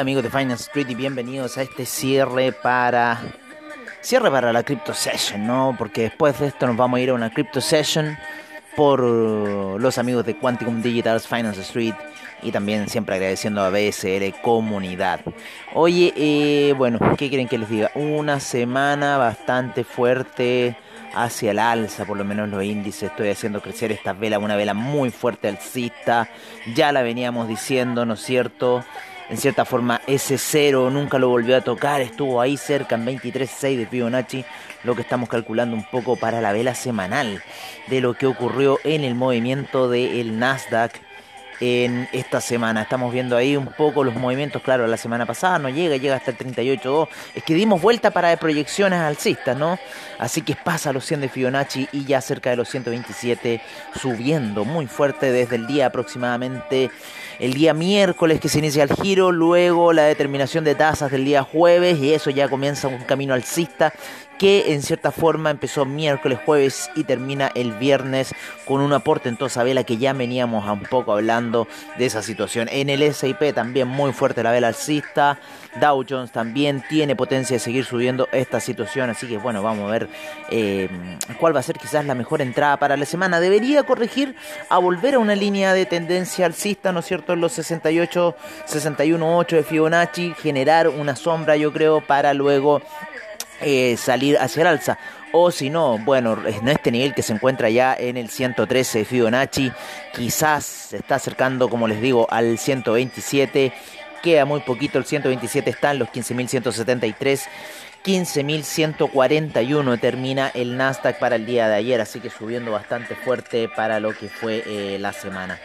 Amigos de Finance Street y bienvenidos a este cierre para cierre para la Crypto Session, ¿no? Porque después de esto nos vamos a ir a una Crypto Session por los amigos de Quanticum Digital Finance Street y también siempre agradeciendo a BSR Comunidad. Oye, eh, bueno, ¿qué quieren que les diga? Una semana bastante fuerte hacia el alza, por lo menos los índices. Estoy haciendo crecer esta vela, una vela muy fuerte alcista. Ya la veníamos diciendo, ¿no es cierto? En cierta forma, ese cero nunca lo volvió a tocar, estuvo ahí cerca en 23.6 de Fibonacci, lo que estamos calculando un poco para la vela semanal de lo que ocurrió en el movimiento del Nasdaq en esta semana. Estamos viendo ahí un poco los movimientos, claro, la semana pasada no llega, llega hasta el 38.2. Es que dimos vuelta para proyecciones alcistas, ¿no? Así que pasa los 100 de Fibonacci y ya cerca de los 127 subiendo muy fuerte desde el día aproximadamente el día miércoles que se inicia el giro, luego la determinación de tasas del día jueves y eso ya comienza un camino alcista que en cierta forma empezó miércoles, jueves y termina el viernes con un aporte en toda esa vela que ya veníamos un poco hablando de esa situación. En el S&P también muy fuerte la vela alcista, Dow Jones también tiene potencia de seguir subiendo esta situación, así que bueno, vamos a ver eh, cuál va a ser quizás la mejor entrada para la semana. Debería corregir a volver a una línea de tendencia alcista, ¿no es cierto?, los 68, 61, de Fibonacci, generar una sombra, yo creo, para luego eh, salir hacia el alza. O si no, bueno, en este nivel que se encuentra ya en el 113 de Fibonacci, quizás se está acercando, como les digo, al 127. Queda muy poquito, el 127 está en los 15.173. 15.141 termina el Nasdaq para el día de ayer, así que subiendo bastante fuerte para lo que fue eh, la semana.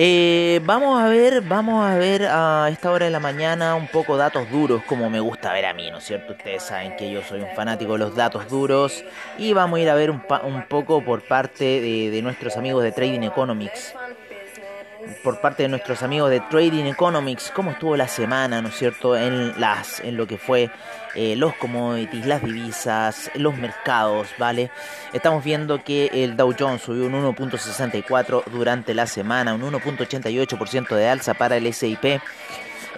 Eh, vamos a ver, vamos a ver a esta hora de la mañana un poco datos duros, como me gusta ver a mí, ¿no es cierto? Ustedes saben que yo soy un fanático de los datos duros y vamos a ir a ver un, poco por parte de nuestros amigos de Trading Economics por parte de nuestros amigos de Trading Economics, cómo estuvo la semana, ¿no es cierto?, en, las, en lo que fue eh, los commodities, las divisas, los mercados, ¿vale? Estamos viendo que el Dow Jones subió un 1.64 durante la semana, un 1.88% de alza para el S&P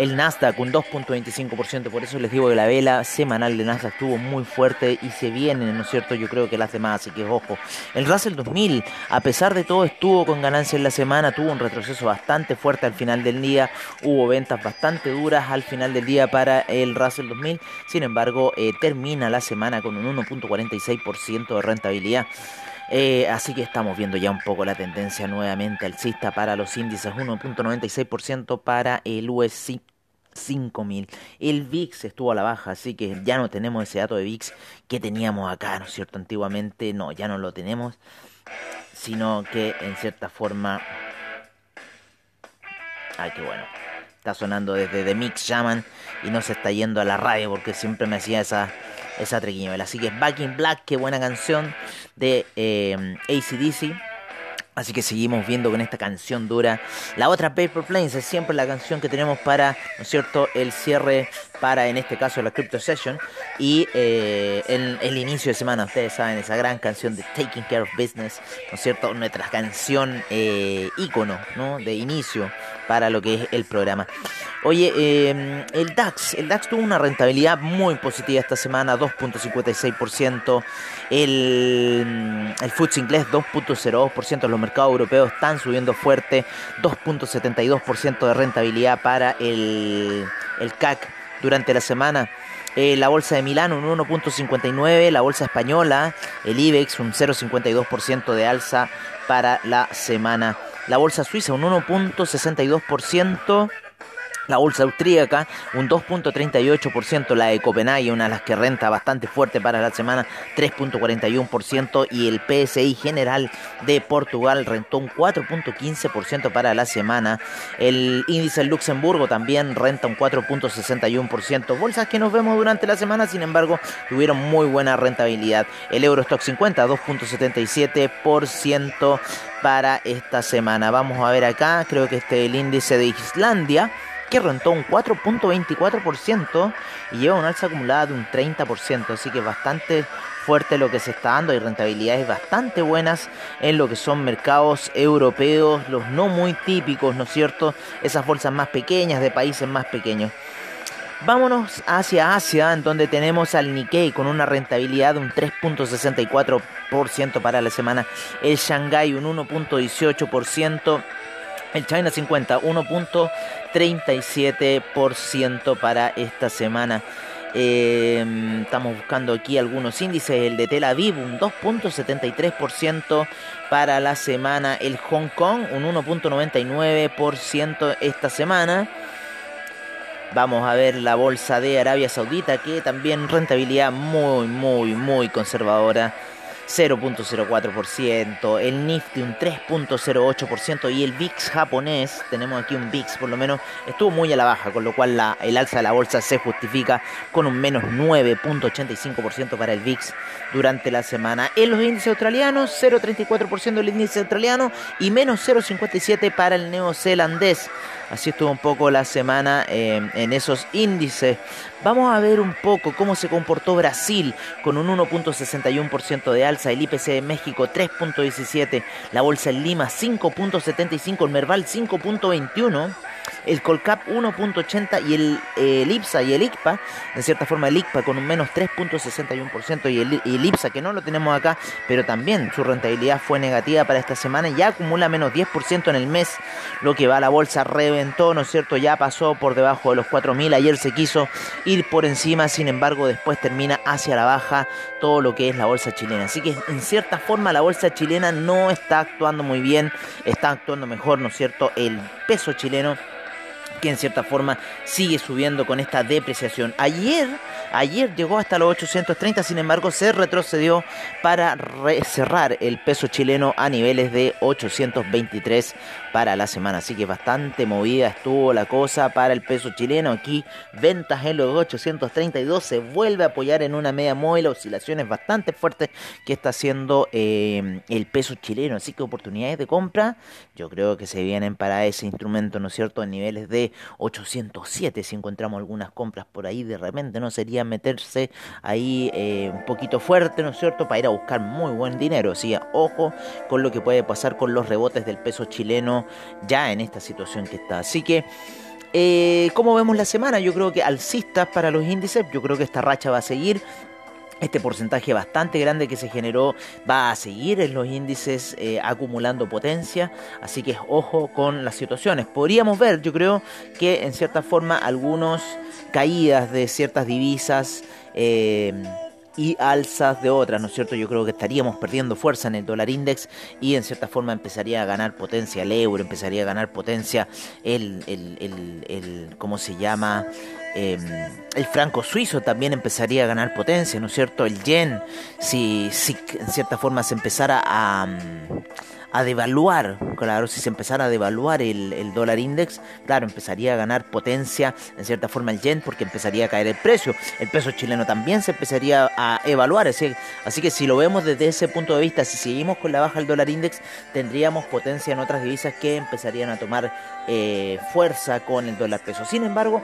el Nasdaq un 2.25%, por eso les digo que la vela semanal de Nasdaq estuvo muy fuerte y se viene, ¿no es cierto? Yo creo que las demás, así que ojo. El Russell 2000, a pesar de todo, estuvo con ganancia en la semana, tuvo un retroceso bastante fuerte al final del día, hubo ventas bastante duras al final del día para el Russell 2000, sin embargo, eh, termina la semana con un 1.46% de rentabilidad. Eh, así que estamos viendo ya un poco la tendencia nuevamente alcista para los índices, 1.96% para el US 5000. El VIX estuvo a la baja, así que ya no tenemos ese dato de VIX que teníamos acá, ¿no es cierto? Antiguamente, no, ya no lo tenemos, sino que en cierta forma... Ay, qué bueno. Está sonando desde The Mix Shaman y no se está yendo a la radio porque siempre me hacía esa esa trequiñuela. Así que Back in Black, qué buena canción de eh, ACDC. Así que seguimos viendo con esta canción dura. La otra Paper Planes es siempre la canción que tenemos para, ¿no es cierto?, el cierre para, en este caso, la Crypto Session. Y eh, el, inicio de semana, ustedes saben, esa gran canción de Taking Care of Business, ¿no es cierto?, nuestra canción eh, ícono, ¿no?, de inicio para lo que es el programa. Oye, eh, el DAX, el DAX tuvo una rentabilidad muy positiva esta semana, 2.56%. El, el FTSE inglés 2.02%. Los mercados europeos están subiendo fuerte, 2.72% de rentabilidad para el, el CAC durante la semana. Eh, la bolsa de Milán un 1.59, la bolsa española, el IBEX un 0.52% de alza para la semana. La bolsa suiza un 1.62%. La bolsa austríaca un 2.38%, la de Copenhague, una de las que renta bastante fuerte para la semana, 3.41% y el PSI general de Portugal rentó un 4.15% para la semana. El índice en Luxemburgo también renta un 4.61%. Bolsas que nos vemos durante la semana, sin embargo, tuvieron muy buena rentabilidad. El Eurostock 50 2.77% para esta semana. Vamos a ver acá, creo que este es el índice de Islandia que rentó un 4.24% y lleva una alza acumulada de un 30%, así que bastante fuerte lo que se está dando. Hay rentabilidades bastante buenas en lo que son mercados europeos, los no muy típicos, ¿no es cierto? Esas bolsas más pequeñas de países más pequeños. Vámonos hacia Asia, en donde tenemos al Nikkei con una rentabilidad de un 3.64% para la semana, el Shanghai un 1.18%, el China 50 1.37% para esta semana. Em, estamos buscando aquí algunos índices. El de Tel Aviv, un 2.73% para la semana. El Hong Kong, un 1.99% esta semana. Vamos a ver la bolsa de Arabia Saudita, que también rentabilidad muy, muy, muy conservadora. 0.04%, el Nifty un 3.08% y el VIX japonés, tenemos aquí un VIX por lo menos, estuvo muy a la baja, con lo cual el alza de la bolsa se justifica con un menos 9.85% para el VIX durante la semana. En los índices australianos, 0.34% el índice australiano y menos 0.57% para el neozelandés. Así estuvo un poco la semana eh, en esos índices. Vamos a ver un poco cómo se comportó Brasil con un 1.61% de alza, el IPC de México 3.17, la bolsa en Lima 5.75, el Merval 5.21 el Colcap 1.80 y el, el, IPSA y el ICPA, en cierta forma el ICPA con un menos 3.61% y el, y el IPSA que no lo tenemos acá, pero también su rentabilidad fue negativa para esta semana, ya acumula menos 10% en el mes, lo que va a la bolsa reventó, ¿no es cierto? Ya pasó por debajo de los 4.000, ayer se quiso ir por encima, sin embargo después termina hacia la baja todo lo que es la bolsa chilena. Así que en cierta forma la bolsa chilena no está actuando muy bien, está actuando mejor, ¿no es cierto? El peso chileno que en cierta forma sigue subiendo con esta depreciación. Ayer, ayer llegó hasta los 830, sin embargo se retrocedió para cerrar el peso chileno a niveles de 823 para la semana. Así que bastante movida estuvo la cosa para el peso chileno. Aquí ventas en los 832 se vuelve a apoyar en una media móvil, oscilaciones bastante fuertes que está haciendo eh, el peso chileno. Así que oportunidades de compra yo creo que se vienen para ese instrumento, ¿no es cierto?, en niveles de 807. Si encontramos algunas compras por ahí de repente, ¿no? Sería meterse ahí eh, un poquito fuerte, ¿no es cierto?, para ir a buscar muy buen dinero. Así, ojo con lo que puede pasar con los rebotes del peso chileno ya en esta situación que está. Así que... Eh, ¿Cómo vemos la semana? Yo creo que alcistas para los índices, yo creo que esta racha va a seguir. Este porcentaje bastante grande que se generó va a seguir en los índices eh, acumulando potencia, así que ojo con las situaciones. Podríamos ver, yo creo que en cierta forma algunos caídas de ciertas divisas eh, y alzas de otras, ¿no es cierto? Yo creo que estaríamos perdiendo fuerza en el dólar index y en cierta forma empezaría a ganar potencia el euro, empezaría a ganar potencia el, el, el, el ¿cómo se llama? Em, el franco suizo también empezaría a ganar potencia, ¿no es cierto? El yen, si, si en cierta forma se empezara a, a devaluar, claro, si se empezara a devaluar el, dólar index, claro, empezaría a ganar potencia en cierta forma el yen porque empezaría a caer el precio. El peso chileno también se empezaría a evaluar, así, así que si lo vemos desde ese punto de vista, si seguimos con la baja del dólar index, tendríamos potencia en otras divisas que empezarían a tomar eh, fuerza con el dólar peso. Sin embargo,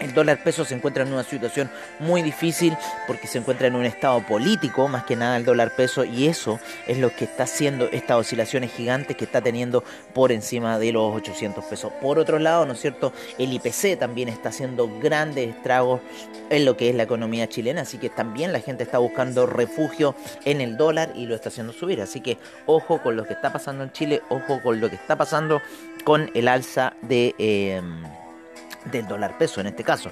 el dólar peso se encuentra en una situación muy difícil porque se encuentra en un estado político, más que nada el dólar peso, y eso es lo que está haciendo estas oscilaciones gigantes que está teniendo por encima de los 800 pesos. Por otro lado, ¿no es cierto? El IPC también está haciendo grandes estragos en lo que es la economía chilena, así que también la gente está buscando refugio en el dólar y lo está haciendo subir. Así que ojo con lo que está pasando en Chile, ojo con lo que está pasando con el alza de... Eh, del dólar peso en este caso.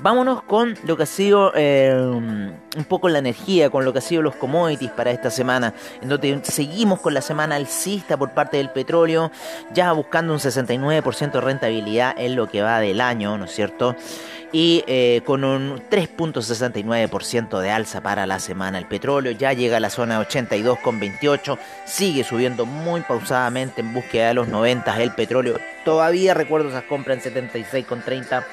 Vámonos con lo que ha sido eh, un poco la energía, con lo que ha sido los commodities para esta semana, en donde seguimos con la semana alcista por parte del petróleo, ya buscando un 69% de rentabilidad en lo que va del año, ¿no es cierto? y eh, con un 3.69% de alza para la semana. El petróleo ya llega a la zona 82,28, sigue subiendo muy pausadamente en búsqueda de los 90. El petróleo todavía recuerdo esas compras en 76,30.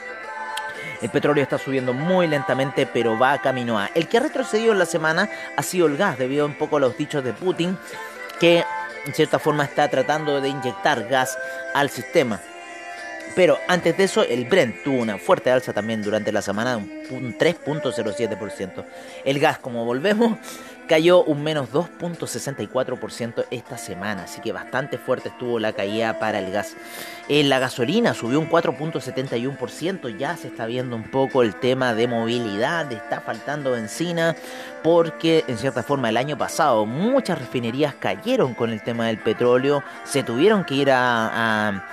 El petróleo está subiendo muy lentamente, pero va camino a. El que ha retrocedido en la semana ha sido el gas, debido un poco a los dichos de Putin, que en cierta forma está tratando de inyectar gas al sistema Pero antes de eso, el Brent tuvo una fuerte alza también durante la semana, un 3.07%. El gas, como volvemos, cayó un menos 2.64% esta semana, así que bastante fuerte estuvo la caída para el gas. En la gasolina subió un 4.71%, ya se está viendo un poco el tema de movilidad, está faltando benzina, porque en cierta forma el año pasado muchas refinerías cayeron con el tema del petróleo, se tuvieron que ir a,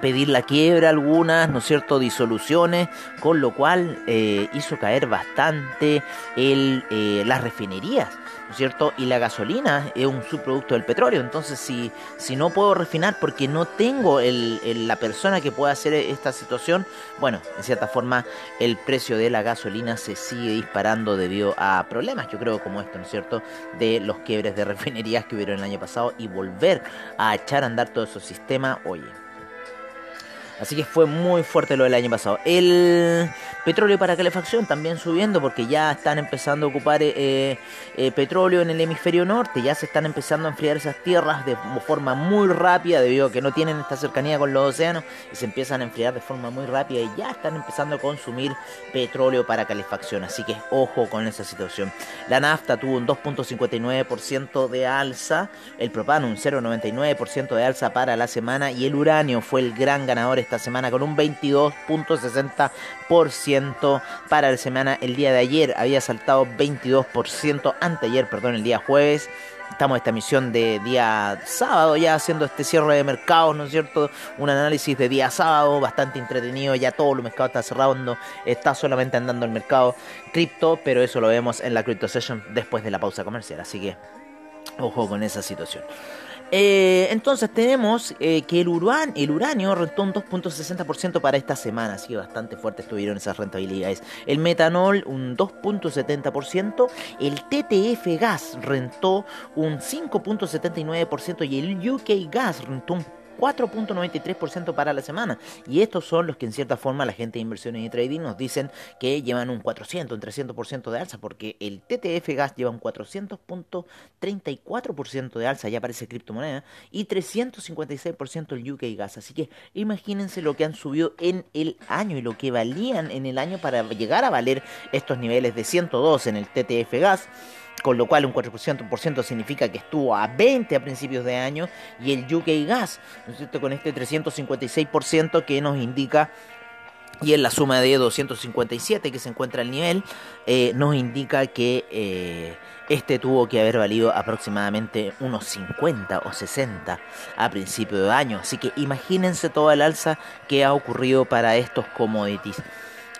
pedir la quiebra algunas, ¿no es cierto?, disoluciones, con lo cual eh, hizo caer bastante el, eh, las refinerías. Cierto? Y la gasolina es un subproducto del petróleo, entonces si, si no puedo refinar porque no tengo el, la persona que pueda hacer esta situación, bueno, en cierta forma el precio de la gasolina se sigue disparando debido a problemas, yo creo como esto, ¿no es cierto?, de los quiebres de refinerías que hubieron el año pasado y volver a echar a andar todo ese sistema, oye, Así que fue muy fuerte lo del año pasado. El petróleo para calefacción también subiendo porque ya están empezando a ocupar eh, eh, petróleo en el hemisferio norte. Ya se están empezando a enfriar esas tierras de forma muy rápida debido a que no tienen esta cercanía con los océanos y se empiezan a enfriar de forma muy rápida y ya están empezando a consumir petróleo para calefacción. Así que ojo con esa situación. La nafta tuvo un 2.59% de alza. El propano un 0.99% de alza para la semana y el uranio fue el gran ganador esta semana con un 22.60% para la semana. El día de ayer había saltado 22%, anteayer, perdón, el día jueves. Estamos en esta emisión de día sábado ya haciendo este cierre de mercados, ¿no es cierto? Un análisis de día sábado bastante entretenido, ya todo el mercado está cerrando, está solamente andando el mercado cripto, pero eso lo vemos en la Crypto Session después de la pausa comercial, así que ojo con esa situación. Eh, entonces tenemos eh, que el, el uranio rentó un 2.60% para esta semana, así que bastante fuerte estuvieron esas rentabilidades. El metanol un 2.70%, el TTF gas rentó un 5.79% y el UK gas rentó un 4.93% para la semana. Y estos son los que en cierta forma la gente de inversiones y trading nos dicen que llevan un 400, un 300% de alza, porque el TTF Gas lleva un 400.34% de alza, ya aparece criptomoneda, y 356% el UK Gas. Así que imagínense lo que han subido en el año y lo que valían en el año para llegar a valer estos niveles de 102 en el TTF Gas con lo cual un 4% significa que estuvo a 20 a principios de año, y el UK Gas, ¿no es cierto? con este 356% que nos indica y en la suma de 257 que se encuentra el nivel, eh, nos indica que eh, este tuvo que haber valido aproximadamente unos 50 o 60 a principio de año. Así que imagínense toda el alza que ha ocurrido para estos commodities.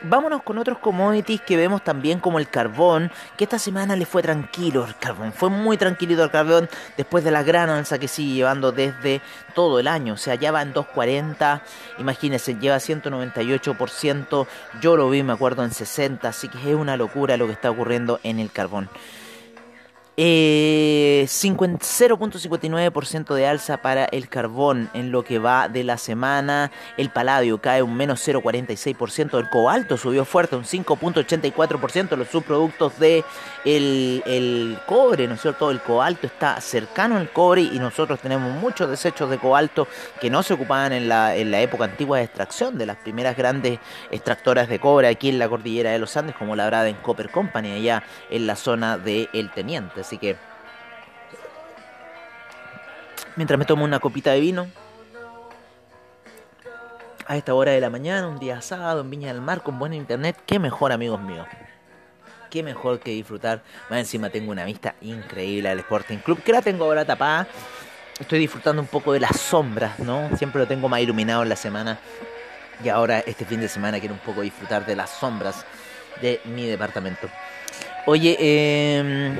Vámonos con otros commodities que vemos también como el carbón, que esta semana le fue tranquilo el carbón, fue muy tranquilito el carbón después de la gran alza que sigue llevando desde todo el año, o sea, ya va en 240, imagínense, lleva 198%, yo lo vi, me acuerdo, en 60, así que es una locura lo que está ocurriendo en el carbón. Eh, 0.59% de alza para el carbón en lo que va de la semana. El paladio cae un menos 0.46%. El cobalto subió fuerte un 5.84%. Los subproductos de el, cobre, ¿no es cierto? El cobalto está cercano al cobre y nosotros tenemos muchos desechos de cobalto que no se ocupaban en la, en la época antigua de extracción de las primeras grandes extractoras de cobre aquí en la cordillera de los Andes, como la en Copper Company, allá en la zona de El Teniente. Así que mientras me tomo una copita de vino, a esta hora de la mañana, un día sábado en Viña del Mar con buen internet, qué mejor amigos míos. Qué mejor que disfrutar. Más encima tengo una vista increíble al Sporting Club, que la tengo ahora tapada. Estoy disfrutando un poco de las sombras, ¿no? Siempre lo tengo más iluminado en la semana. Y ahora este fin de semana quiero un poco disfrutar de las sombras de mi departamento. Oye, eh,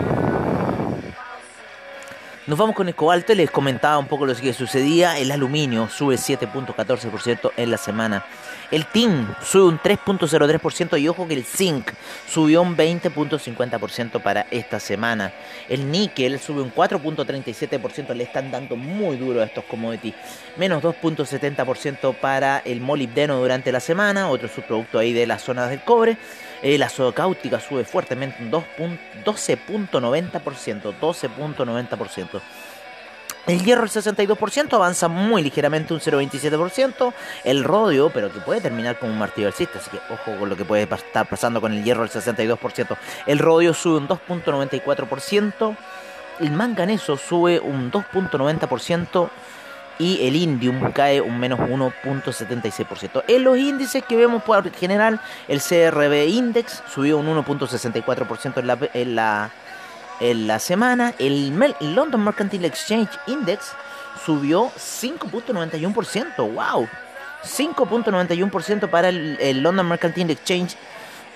nos vamos con el cobalto. Les comentaba un poco lo que sucedía. El aluminio sube 7.14% en la semana. El tin sube un 3.03% y ojo que el zinc subió un 20.50% para esta semana. El níquel sube un 4.37%, le están dando muy duro a estos commodities. Menos 2.70% para el molibdeno durante la semana, otro subproducto ahí de las zonas del cobre. Eh, la soda sube fuertemente un 12.90%, 12.90%. El hierro el 62% avanza muy ligeramente un 0,27%. El rodio, pero que puede terminar como un martillo alcista, así que ojo con lo que puede estar pasando con el hierro el 62%. El rodio sube un 2,94%. El manganeso sube un 2,90% y el indium cae un menos 1.76%. En los índices que vemos por general, el CRB Index subió un 1.64% en la, en, la, en la semana, el, London Mercantile Exchange Index subió 5.91%, wow, 5.91% para el, el London Mercantile Exchange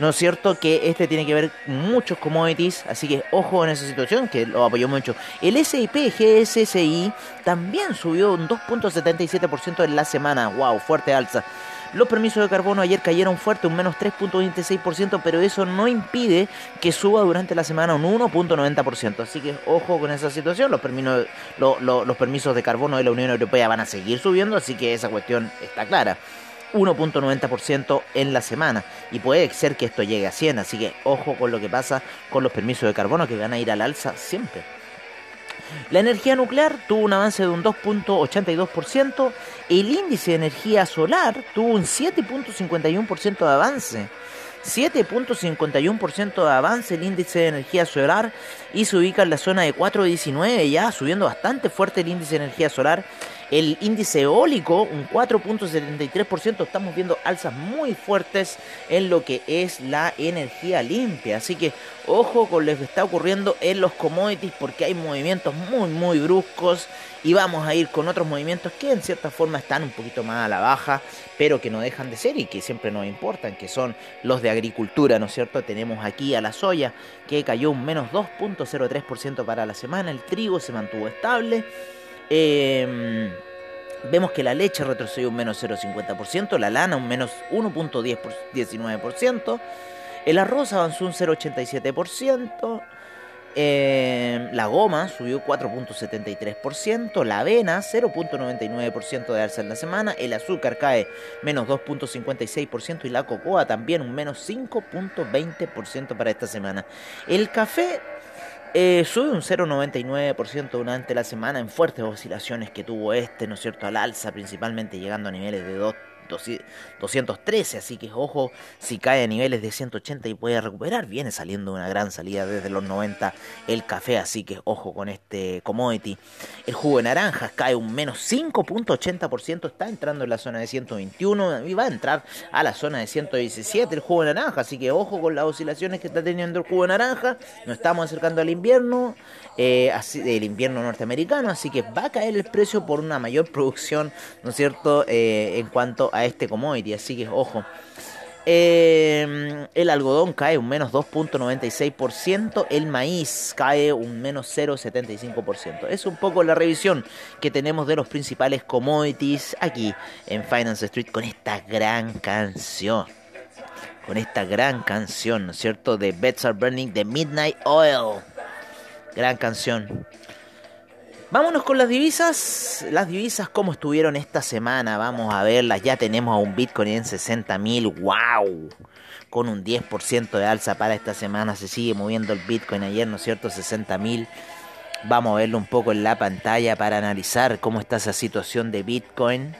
¿No es cierto? Que este tiene que ver muchos commodities, así que ojo en esa situación, que lo apoyó mucho. El SIP GSSI también subió un 2.77% en la semana. ¡Wow! Fuerte alza. Los permisos de carbono ayer cayeron fuerte, un menos 3.26%, pero eso no impide que suba durante la semana un 1.90%. Así que ojo con esa situación. Los permisos, los permisos de carbono de la Unión Europea van a seguir subiendo, así que esa cuestión está clara. 1.90% en la semana. Y puede ser que esto llegue a 100, así que ojo con lo que pasa con los permisos de carbono que van a ir al alza siempre. La energía nuclear tuvo un avance de un 2.82%, el índice de energía solar tuvo un 7.51% de avance. 7.51% de avance el índice de energía solar y se ubica en la zona de 4.19 ya subiendo bastante fuerte el índice de energía solar el índice eólico, un 4.73%. Estamos viendo alzas muy fuertes en lo que es la energía limpia. Así que ojo con lo que está ocurriendo en los commodities porque hay movimientos muy, muy bruscos. Y vamos a ir con otros movimientos que en cierta forma están un poquito más a la baja, pero que no dejan de ser y que siempre nos importan, que son los de agricultura, ¿no es cierto? Tenemos aquí a la soya que cayó un menos 2.03% para la semana, el trigo se mantuvo estable. Em, vemos que la leche retrocedió un menos 0,50%, la lana un menos 1.19%, el arroz avanzó un 0,87%, em, la goma subió 4.73%, la avena 0.99% de alza en la semana, el azúcar cae menos 2.56% y la cocoa también un menos 5.20% para esta semana. El café eh, sube un 0,99% durante la semana en fuertes oscilaciones que tuvo este, ¿no es cierto?, al alza, principalmente llegando a niveles de 2 213, así que ojo si cae a niveles de 180 y puede recuperar, viene saliendo una gran salida desde los 90 el café, así que ojo con este commodity. El jugo de naranjas cae un menos 5.80%, está entrando en la zona de 121 y va a entrar a la zona de 117 el jugo de naranja, así que ojo con las oscilaciones que está teniendo el jugo de naranja, nos estamos acercando al invierno, eh, el invierno norteamericano, así que va a caer el precio por una mayor producción, ¿no es cierto?, eh, en cuanto a este commodity, así que ojo. Em, el algodón cae un menos 2.96%, el maíz cae un menos 0.75%. Es un poco la revisión que tenemos de los principales commodities aquí en Finance Street con esta gran canción. Con esta gran canción, ¿no es cierto? De Beds Are Burning de Midnight Oil. Gran canción. Vámonos con las divisas. Las divisas, ¿cómo estuvieron esta semana? Vamos a verlas. Ya tenemos a un Bitcoin en 60.000. ¡Wow! Con un 10% de alza para esta semana. Se sigue moviendo el Bitcoin ayer, ¿no es cierto? 60.000. Vamos a verlo un poco en la pantalla para analizar cómo está esa situación de Bitcoin.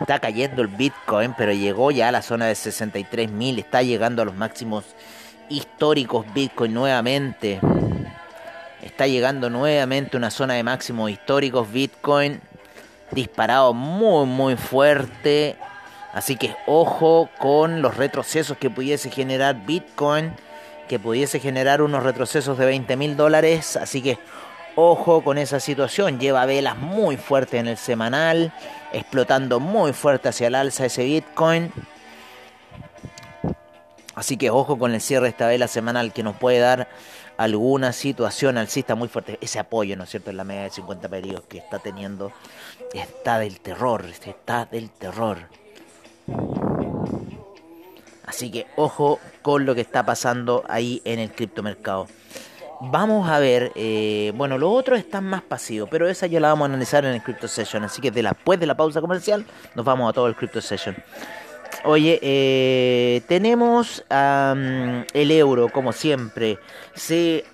Está cayendo el Bitcoin, pero llegó ya a la zona de 63.000. Está llegando a los máximos históricos Bitcoin nuevamente. Está llegando nuevamente una zona de máximos históricos. Bitcoin disparado muy muy fuerte. Así que ojo con los retrocesos que pudiese generar Bitcoin. Que pudiese generar unos retrocesos de 20 mil dólares. Así que ojo con esa situación. Lleva velas muy fuertes en el semanal. Explotando muy fuerte hacia el alza ese Bitcoin. Así que ojo con el cierre de esta vela semanal que nos puede dar alguna situación alcista muy fuerte. Ese apoyo, ¿no es cierto?, en la media de 50 periodos que está teniendo. Está del terror, está del terror. Así que ojo con lo que está pasando ahí en el criptomercado. Vamos a ver, eh, bueno, los otros están más pasivos, pero esa ya la vamos a analizar en el Crypto Session. Así que después de la pausa comercial, nos vamos a todo el Crypto Session. Oye, eh, tenemos el euro, como siempre. Se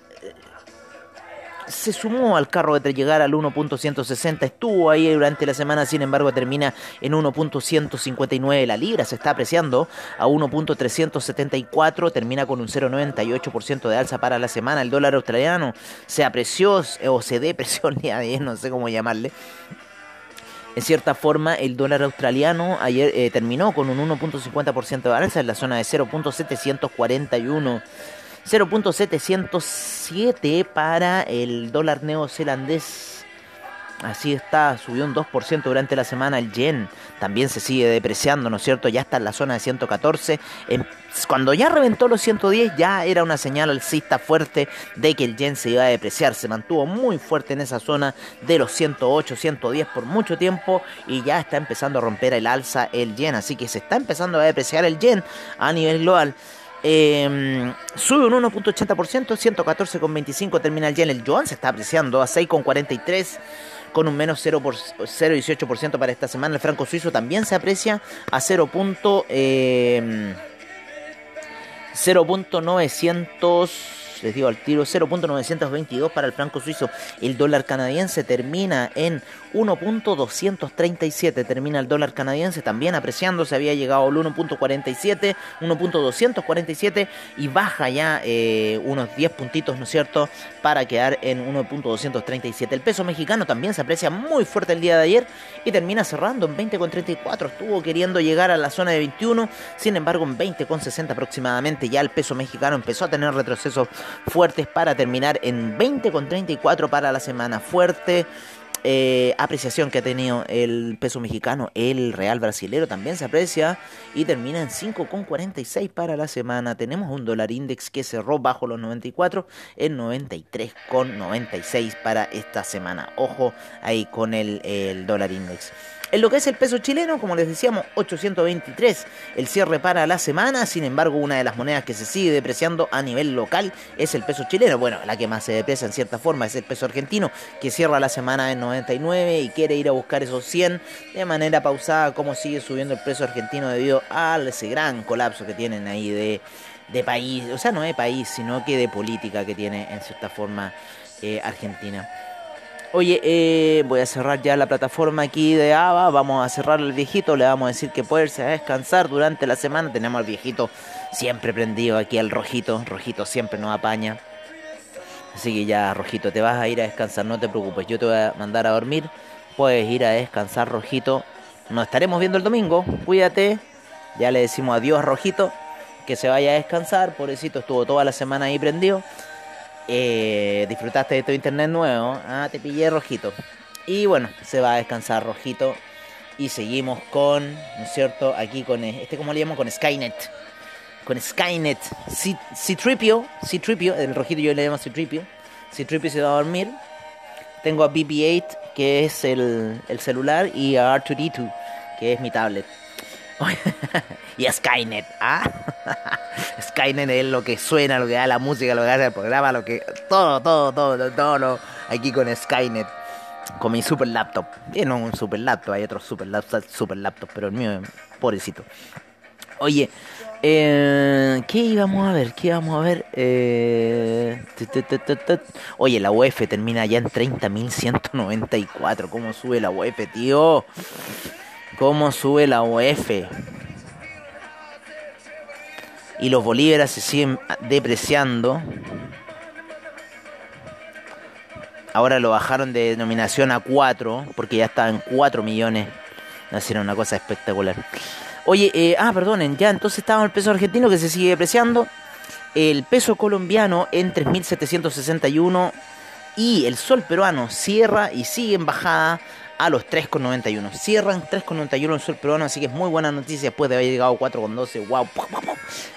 se sumó al carro de llegar al 1.160, estuvo ahí durante la semana, sin embargo termina en 1.159. La libra se está apreciando a 1.374, termina con un 0.98% de alza para la semana. El dólar australiano se apreció o se depreció no sé cómo llamarle. En cierta forma, el dólar australiano ayer eh, terminó con un 1.50% de alza en la zona de 0.741. 0.707 para el dólar neozelandés. Así está, subió un 2% durante la semana el yen. También se sigue depreciando, ¿no es cierto? Ya está en la zona de 114. Cuando ya reventó los 110 ya era una señal alcista fuerte de que el yen se iba a depreciar. Se mantuvo muy fuerte en esa zona de los 108, 110 por mucho tiempo y ya está empezando a romper el alza el yen. Así que se está empezando a depreciar el yen a nivel global. Eh, sube un 1.80%, 114,25 termina el yen. El yuan se está apreciando a 6,43 con un menos 0,18% para esta semana. El franco suizo también se aprecia a 0. Eh, 0.900 les digo al tiro, 0.922 para el franco suizo. El dólar canadiense termina en 1.237, termina el dólar canadiense también apreciando, se había llegado al 1.47, 1.247 y baja ya eh, unos 10 puntitos, ¿no es cierto?, para quedar en 1.237. El peso mexicano también se aprecia muy fuerte el día de ayer y termina cerrando en 20.34, estuvo queriendo llegar a la zona de 21, sin embargo en 20.60 aproximadamente ya el peso mexicano empezó a tener retrocesos fuertes para terminar en 20,34 para la semana. Fuerte eh, apreciación que ha tenido el peso mexicano, el real brasilero también se aprecia y termina en 5,46 para la semana. Tenemos un dólar index que cerró bajo los 94 en 93,96 para esta semana. Ojo ahí con el, el dólar index. En lo que es el peso chileno, como les decíamos, 823 el cierre para la semana. Sin embargo, una de las monedas que se sigue depreciando a nivel local es el peso chileno. Bueno, la que más se deprecia en cierta forma es el peso argentino, que cierra la semana en 99 y quiere ir a buscar esos 100 de manera pausada, como sigue subiendo el peso argentino debido a ese gran colapso que tienen ahí de, país, o sea, no de país, sino que de política que tiene en cierta forma eh, Argentina. Oye, eh, voy a cerrar ya la plataforma aquí de ABA. Vamos a cerrar el viejito. Le vamos a decir que puede irse a descansar durante la semana. Tenemos al viejito siempre prendido aquí al rojito. Rojito siempre nos apaña. Así que ya, rojito, te vas a ir a descansar. No te preocupes. Yo te voy a mandar a dormir. Puedes ir a descansar, rojito. Nos estaremos viendo el domingo. Cuídate. Ya le decimos adiós rojito. Que se vaya a descansar. Pobrecito, estuvo toda la semana ahí prendido. Eh, disfrutaste de tu internet nuevo, ah, te pillé rojito. Y bueno, se va a descansar rojito. Y seguimos con, ¿no es cierto? Aquí con este, ¿cómo le llamo? Con Skynet. Con Skynet. C-Tripio, C-Tripio, el rojito yo le llamo C-Tripio. C-Tripio se va a dormir. Tengo a BB-8, que es el, el celular, y a R2D2, que es mi tablet. y Skynet, ¿ah? Skynet es lo que suena, lo que da la música, lo que hace el programa, lo que. Todo, todo, todo, todo, aquí con Skynet. Con mi super laptop. Tiene un super laptop, hay otros super laptops, super laptop, pero el mío, pobrecito. Oye, eh, ¿qué íbamos a ver? ¿Qué íbamos a ver? Eh, oye, la UF termina ya en 30.194. ¿Cómo sube la UF, tío? Cómo sube la OF. Y los bolívares se siguen depreciando. Ahora lo bajaron de denominación a 4, porque ya está en 4 millones. Hicieron una cosa espectacular. Oye, eh, ah, perdonen, ya entonces estaba el peso argentino que se sigue depreciando. El peso colombiano en 3.761 y el sol peruano cierra y sigue en bajada a los 3,91. Cierran 3,91 el sol peruano, así que es muy buena noticia después de haber llegado a 4,12. Wow,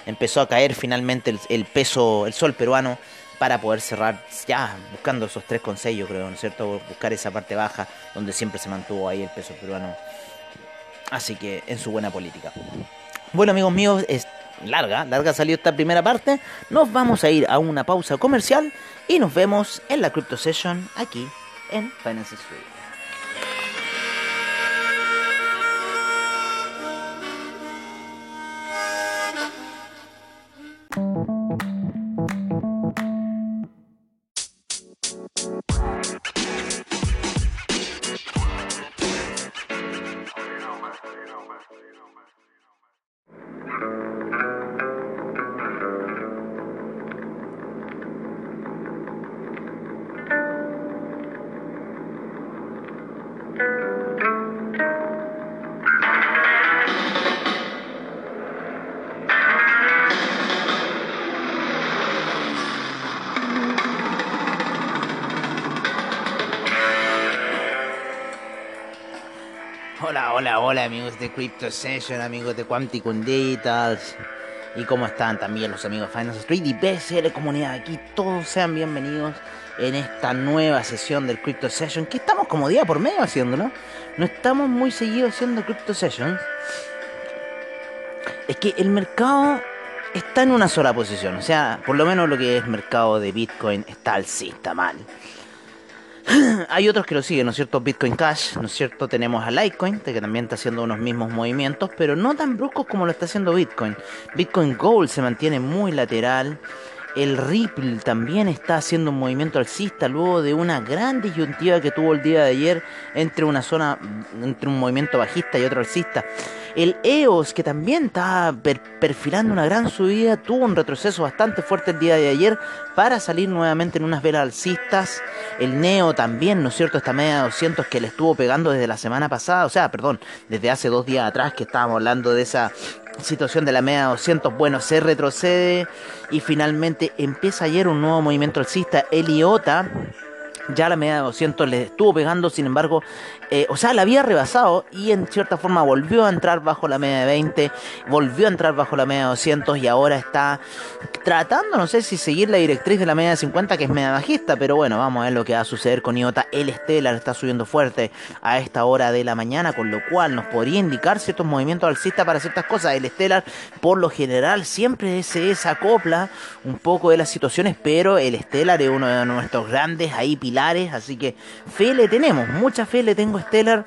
empezó a caer finalmente el, peso, el sol peruano para poder cerrar ya buscando esos 3,6 yo creo, ¿no es cierto? Buscar esa parte baja donde siempre se mantuvo ahí el peso peruano. Así que en su buena política. Bueno amigos míos, es larga, larga salió esta primera parte. Nos vamos a ir a una pausa comercial y nos vemos en la Crypto Session aquí en Finance Street. Amigos de Crypto Session, amigos de Quanticum Details. ¿Y cómo están también los amigos de Finance Street y BCL Comunidad? Aquí todos sean bienvenidos en esta nueva sesión del Crypto Session, que estamos como día por medio haciéndolo. No estamos muy seguidos haciendo Crypto Sessions. Es que el mercado está en una sola posición. O sea, por lo menos lo que es mercado de Bitcoin está alcista mal. Hay otros que lo siguen, ¿no es cierto? Bitcoin Cash, ¿no es cierto? Tenemos a Litecoin, que también está haciendo unos mismos movimientos, pero no tan bruscos como lo está haciendo Bitcoin. Bitcoin Gold se mantiene muy lateral. El Ripple también está haciendo un movimiento alcista luego de una gran disyuntiva que tuvo el día de ayer entre una zona, entre un movimiento bajista y otro alcista. El EOS, que también está perfilando una gran subida, tuvo un retroceso bastante fuerte el día de ayer para salir nuevamente en unas velas alcistas. El NEO también, ¿no es cierto? Esta media de 200 que le estuvo pegando desde la semana pasada, o sea, perdón, desde hace dos días atrás que estábamos hablando de esa situación de la media 200, bueno, se retrocede y finalmente empieza ayer un nuevo movimiento alcista. El IOTA ya la media de 200 le estuvo pegando, sin embargo, eh, o sea, la había rebasado y en cierta forma volvió a entrar bajo la media de 20, volvió a entrar bajo la media de 200 y ahora está tratando, no sé si seguir la directriz de la media de 50 que es media bajista, pero bueno, vamos a ver lo que va a suceder con IOTA. El Stellar está subiendo fuerte a esta hora de la mañana, con lo cual nos podría indicar ciertos movimientos alcistas para ciertas cosas. El Stellar, por lo general, siempre se desacopla un poco de las situaciones, pero el Stellar es uno de nuestros grandes ahí pilares, así que fe le tenemos, mucha fe le tengo Stellar,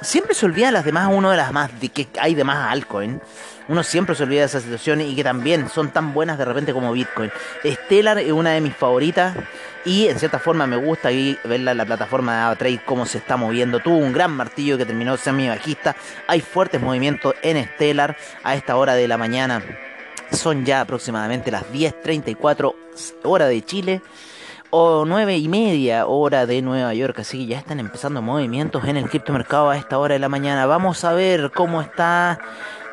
siempre se olvida las demás, uno de las más, de que hay de más altcoin. Uno siempre se olvida de esas situaciones y que también son tan buenas de repente como Bitcoin. Stellar es una de mis favoritas y en cierta forma me gusta verla en la plataforma de AvaTrade cómo se está moviendo. Tuvo un gran martillo que terminó semi bajista. Hay fuertes movimientos en Stellar a esta hora de la mañana. Son ya aproximadamente las 10.34 hora de Chile o nueve y media hora de Nueva York, así que ya están empezando movimientos en el criptomercado a esta hora de la mañana. Vamos a ver cómo está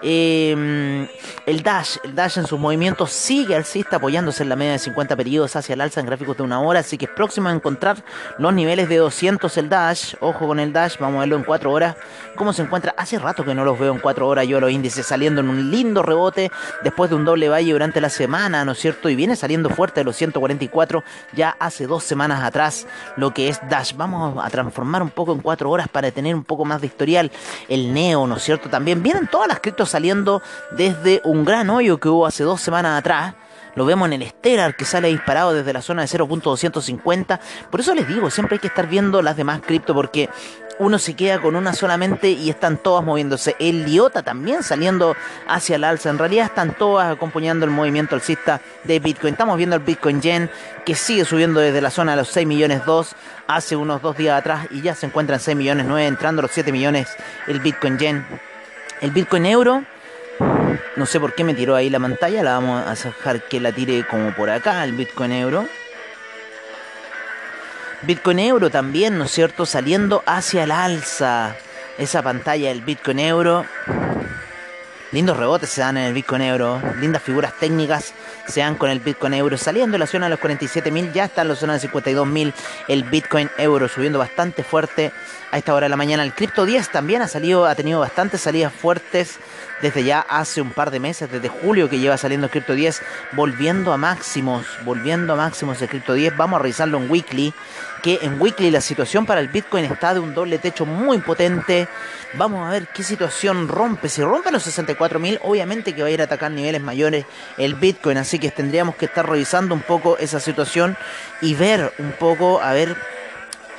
Em, el Dash, el Dash en sus movimientos sigue alcista apoyándose en la media de 50 periodos hacia el alza en gráficos de una hora, así que es próximo a encontrar los niveles de 200 el Dash. Ojo con el Dash, vamos a verlo en 4 horas. ¿Cómo se encuentra? Hace rato que no los veo en 4 horas yo los índices saliendo en un lindo rebote después de un doble valle durante la semana, ¿no es cierto? Y viene saliendo fuerte de los 144 ya hace dos semanas atrás lo que es Dash. Vamos a transformar un poco en 4 horas para tener un poco más de historial. El Neo, ¿no es cierto? También vienen todas las criptos saliendo desde un gran hoyo que hubo hace dos semanas atrás. Lo vemos en el Stellar que sale disparado desde la zona de 0.250. Por eso les digo, siempre hay que estar viendo las demás cripto porque uno se queda con una solamente y están todas moviéndose. El Liota también saliendo hacia el alza. En realidad están todas acompañando el movimiento alcista de Bitcoin. Estamos viendo el Bitcoin Yen que sigue subiendo desde la zona de los 6 millones 2 hace unos dos días atrás y ya se encuentra en 6 millones 9 entrando los 7 millones el Bitcoin Yen. El Bitcoin Euro, no sé por qué me tiró ahí la pantalla, la vamos a dejar que la tire como por acá, el Bitcoin Euro. Bitcoin Euro también, ¿no es cierto? Saliendo hacia el alza. Esa pantalla del Bitcoin Euro. Lindos rebotes se dan en el Bitcoin Euro. Lindas figuras técnicas se dan con el Bitcoin Euro. Saliendo de la zona de los 47.000, ya está en la zona de 52.000. El Bitcoin Euro subiendo bastante fuerte a esta hora de la mañana. El Crypto 10 también ha salido, ha tenido bastantes salidas fuertes desde ya hace un par de meses, desde julio que lleva saliendo el Crypto 10, volviendo a máximos, volviendo a máximos el Crypto 10. Vamos a revisarlo en Weekly, que en Weekly la situación para el Bitcoin está de un doble techo muy potente. Vamos a ver qué situación rompe. Si rompe los 64.000, obviamente que va a ir a atacar niveles mayores el Bitcoin, así que tendríamos que estar revisando un poco esa situación y ver un poco, a ver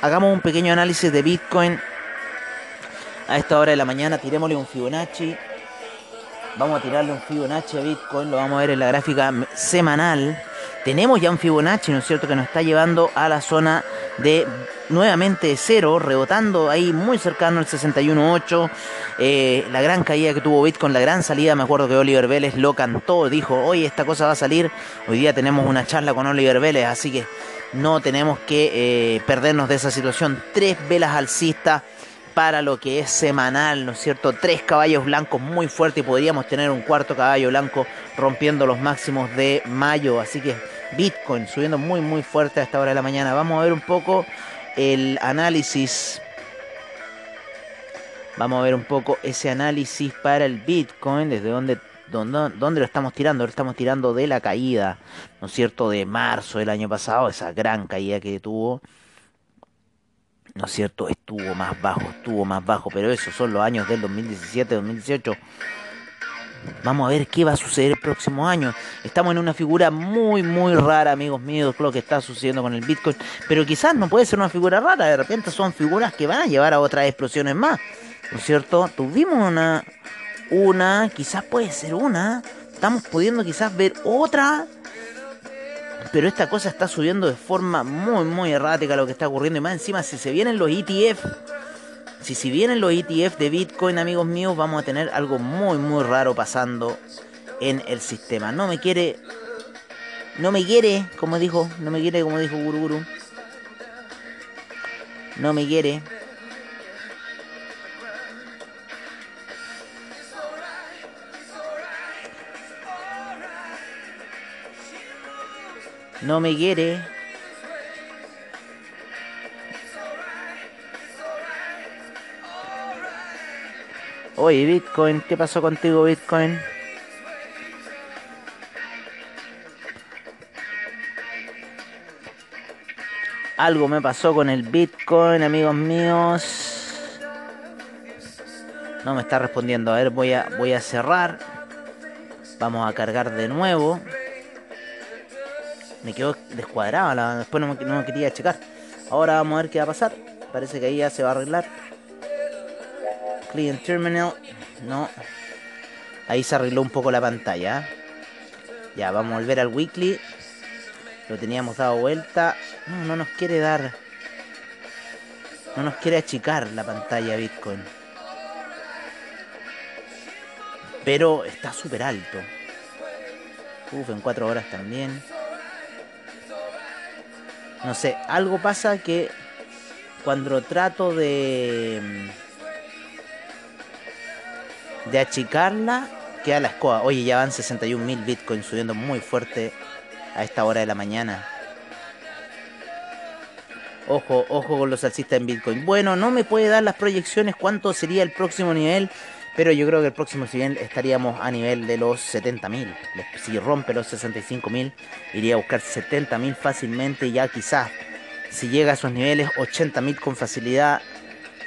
hagamos un pequeño análisis de Bitcoin a esta hora de la mañana. Tirémosle un Fibonacci. Vamos a tirarle un Fibonacci a Bitcoin. Lo vamos a ver en la gráfica semanal. Tenemos ya un Fibonacci, ¿no es cierto?, que nos está llevando a la zona de nuevamente cero, rebotando ahí muy cercano al 61.8. Eh, la gran caída que tuvo Bitcoin, la gran salida, me acuerdo que Oliver Vélez lo cantó, dijo, hoy esta cosa va a salir. Hoy día tenemos una charla con Oliver Vélez, así que no tenemos que eh, perdernos de esa situación. Tres velas alcistas para lo que es semanal, ¿no es cierto? Tres caballos blancos muy fuertes y podríamos tener un cuarto caballo blanco rompiendo los máximos de mayo. Así que Bitcoin subiendo muy muy fuerte a esta hora de la mañana. Vamos a ver un poco el análisis Vamos a ver un poco ese análisis para el Bitcoin, desde dónde, dónde, dónde lo estamos tirando. Lo estamos tirando de la caída, ¿no es cierto?, de marzo del año pasado, esa gran caída que tuvo. ¿No es cierto? Estuvo más bajo, estuvo más bajo, pero esos son los años del 2017, 2018. Vamos a ver qué va a suceder el próximo año. Estamos en una figura muy, muy rara, amigos míos, lo que está sucediendo con el Bitcoin. Pero quizás no puede ser una figura rara, de repente son figuras que van a llevar a otras explosiones más. ¿No es cierto? Tuvimos una, una, quizás puede ser una. Estamos pudiendo quizás ver otra. Pero esta cosa está subiendo de forma muy, muy errática lo que está ocurriendo. Y más encima, si se vienen los ETF si si vienen los ETF de Bitcoin, amigos míos, vamos a tener algo muy, muy raro pasando en el sistema. No me quiere, no me quiere, como dijo, no me quiere, como dijo Guru No me quiere. No me quiere. Oye, Bitcoin, ¿qué pasó contigo, Bitcoin? Algo me pasó con el Bitcoin, amigos míos. No me está respondiendo. A ver, voy a, voy a cerrar. Vamos a cargar de nuevo. Me quedó descuadrado. Después no, no quería checar. Ahora vamos a ver qué va a pasar. Parece que ahí ya se va a arreglar. Client Terminal. No. Ahí se arregló un poco la pantalla. Ya, vamos a volver al weekly. Lo teníamos dado vuelta. No, no nos quiere dar. No nos quiere achicar la pantalla Bitcoin. Pero está súper alto. Uf, en 4 horas también. No sé, algo pasa que cuando trato de de achicarla queda la escoba. Oye, ya van 61.000 bitcoins subiendo muy fuerte a esta hora de la mañana. Ojo, ojo con los alcistas en Bitcoin. Bueno, no me puede dar las proyecciones cuánto sería el próximo nivel, pero yo creo que el próximo nivel estaríamos a nivel de los 70.000. Si rompe los 65.000, iría a buscar 70.000 fácilmente. Ya quizás, si llega a esos niveles, 80.000 con facilidad.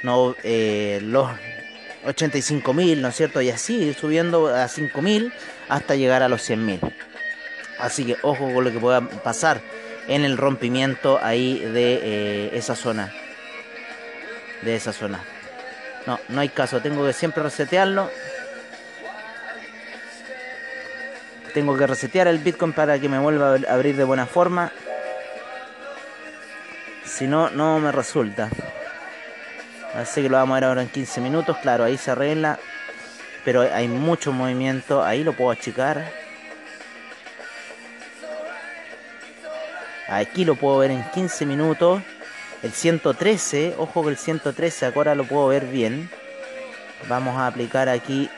No, eh, los 85.000, ¿no es cierto? Y así subiendo a 5.000 hasta llegar a los 100.000. Así que ojo con lo que pueda pasar en el rompimiento ahí de eh, esa zona. De esa zona. No, no hay caso. Tengo que siempre resetearlo. Tengo que resetear el Bitcoin para que me vuelva a abrir de buena forma. Si no, no me resulta. Así que lo vamos a ver ahora en 15 minutos. Claro, ahí se arregla. Pero hay mucho movimiento. Ahí lo puedo achicar. Aquí lo puedo ver en 15 minutos. El 113, ojo que el 113 ahora lo puedo ver bien. Vamos a aplicar aquí.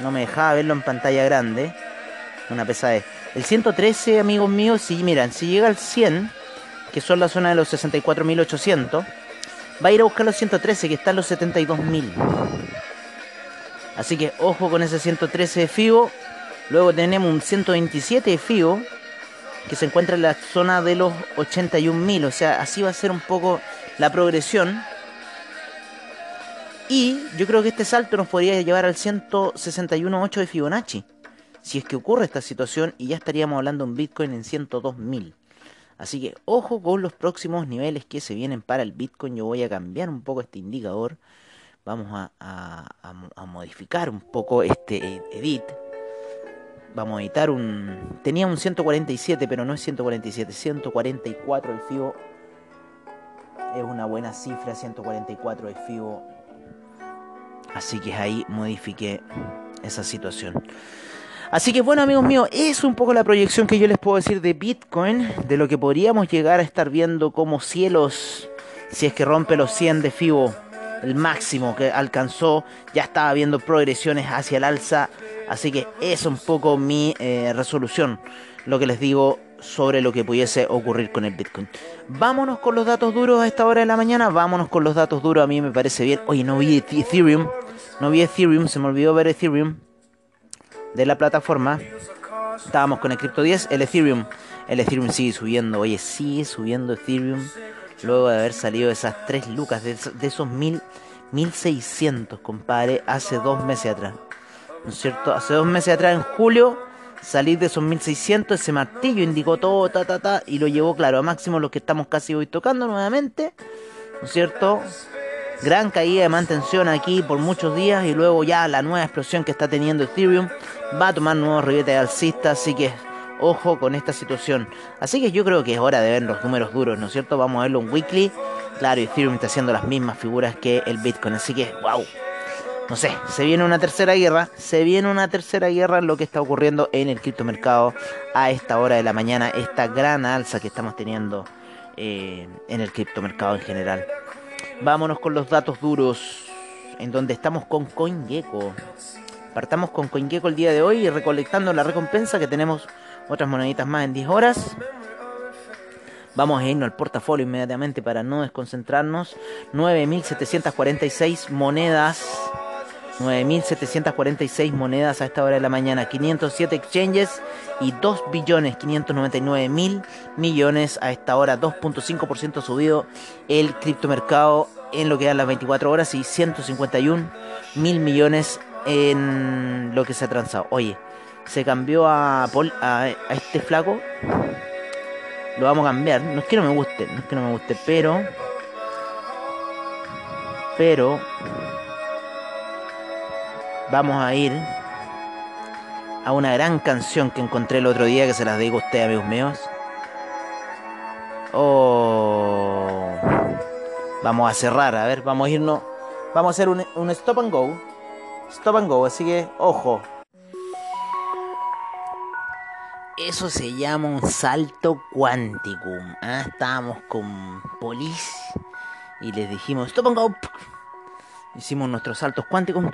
No me dejaba verlo en pantalla grande. Una pesadez. El 113, amigos míos, si miran, si llega al 100, que son la zona de los 64.800 va a ir a buscar los 113 que están los 72.000. Así que ojo con ese 113 de FIBO. Luego tenemos un 127 de FIBO que se encuentra en la zona de los 81.000. O sea, así va a ser un poco la progresión. Y yo creo que este salto nos podría llevar al 161.8 de Fibonacci. Si es que ocurre esta situación y ya estaríamos hablando de un Bitcoin en 102.000. Así que ojo con los próximos niveles que se vienen para el Bitcoin. Yo voy a cambiar un poco este indicador. Vamos a, modificar un poco este edit. Vamos a editar un... Tenía un 147, pero no es 147. 144 el FIBO. Es una buena cifra, 144 el FIBO. Así que ahí modifiqué esa situación. Así que bueno amigos míos, es un poco la proyección que yo les puedo decir de Bitcoin, de lo que podríamos llegar a estar viendo como cielos, si es que rompe los 100 de FIBO, el máximo que alcanzó, ya estaba viendo progresiones hacia el alza, así que es un poco mi eh, resolución, lo que les digo sobre lo que pudiese ocurrir con el Bitcoin. Vámonos con los datos duros a esta hora de la mañana, vámonos con los datos duros, a mí me parece bien, oye no vi Ethereum. no vi Ethereum, se me olvidó ver Ethereum de la plataforma. Estábamos con el Crypto 10, el Ethereum. El Ethereum sigue subiendo, oye, sigue subiendo Ethereum. Luego de haber salido esas 3 lucas, de, esos 1000, 1600, compadre, hace dos meses atrás. ¿No es cierto? Hace dos meses atrás, en julio, salir de esos 1600, ese martillo indicó todo, ta, ta, ta, y lo llevó, claro, a máximo lo que estamos casi hoy tocando nuevamente, ¿no es cierto? Gran caída de mantención aquí por muchos días y luego ya la nueva explosión que está teniendo Ethereum va a tomar nuevos ribetes alcistas, así que ojo con esta situación. Así que yo creo que es hora de ver los números duros, ¿no es cierto? Vamos a verlo en weekly. Claro, Ethereum está haciendo las mismas figuras que el Bitcoin, así que wow. No sé, se viene una tercera guerra, se viene una tercera guerra en lo que está ocurriendo en el criptomercado a esta hora de la mañana, esta gran alza que estamos teniendo eh, en el criptomercado en general. Vámonos con los datos duros, en donde estamos con CoinGecko. Partamos con CoinGecko el día de hoy y recolectando la recompensa que tenemos otras moneditas más en 10 horas. Vamos a irnos al portafolio inmediatamente para no desconcentrarnos. 9.746 monedas. 9.746 monedas a esta hora de la mañana. 507 exchanges y 2 billones 599 mil millones a esta hora. 2.5% subido el criptomercado en lo que dan las 24 horas y 151 mil millones en lo que se ha transado. Oye, se cambió a, este flaco. Lo vamos a cambiar. No es que no me guste, no es que no me guste, pero. Pero. Vamos a ir a una gran canción que encontré el otro día que se las digo a ustedes, amigos míos. Oh. Vamos a cerrar, a ver, vamos a irnos. Vamos a hacer un, un stop and go. Stop and go, así que ojo. Eso se llama un salto cuántico. ¿ah? Estábamos con Police y les dijimos, stop and. Hicimos nuestros saltos cuánticos.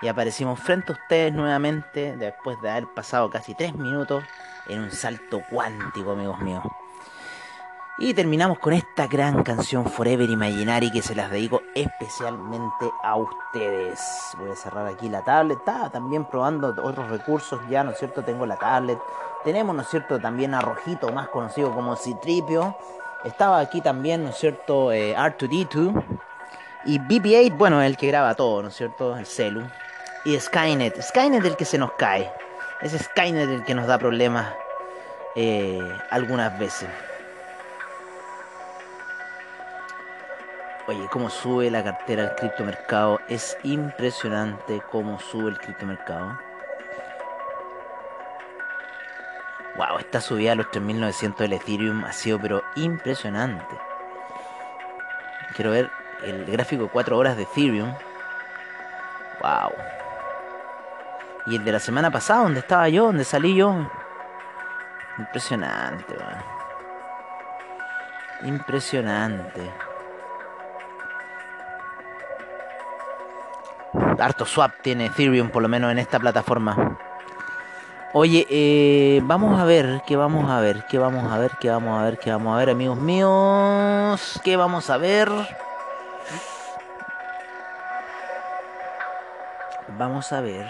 y aparecimos frente a ustedes nuevamente después de haber pasado casi tres minutos en un salto cuántico, amigos míos. Y terminamos con esta gran canción Forever Imaginary que se las dedico especialmente a ustedes. Voy a cerrar aquí la tablet. Estaba también probando otros recursos ya, ¿no es cierto? Tengo la tablet. Tenemos, ¿no es cierto? También a Rojito, más conocido como Citripio. Estaba aquí también, ¿no es cierto? Eh, R2D2. Y BB-8, bueno, el que graba todo, ¿no es cierto? El celu. Y Skynet. Skynet el que se nos cae. Es Skynet el que nos da problemas eh, algunas veces. Oye, cómo sube la cartera del criptomercado. Es impresionante cómo sube el criptomercado. Wow, esta subida a los 3900 del Ethereum ha sido pero impresionante. Quiero ver el gráfico de 4 horas de Ethereum. Wow. Y el de la semana pasada, donde estaba yo, donde salí yo. Impresionante, man. Impresionante. Harto swap tiene Ethereum, por lo menos en esta plataforma. Oye, eh, vamos a ver, qué vamos a ver, qué vamos a ver, qué vamos a ver, qué vamos a ver, amigos míos. ¿Qué vamos a ver? Vamos a ver.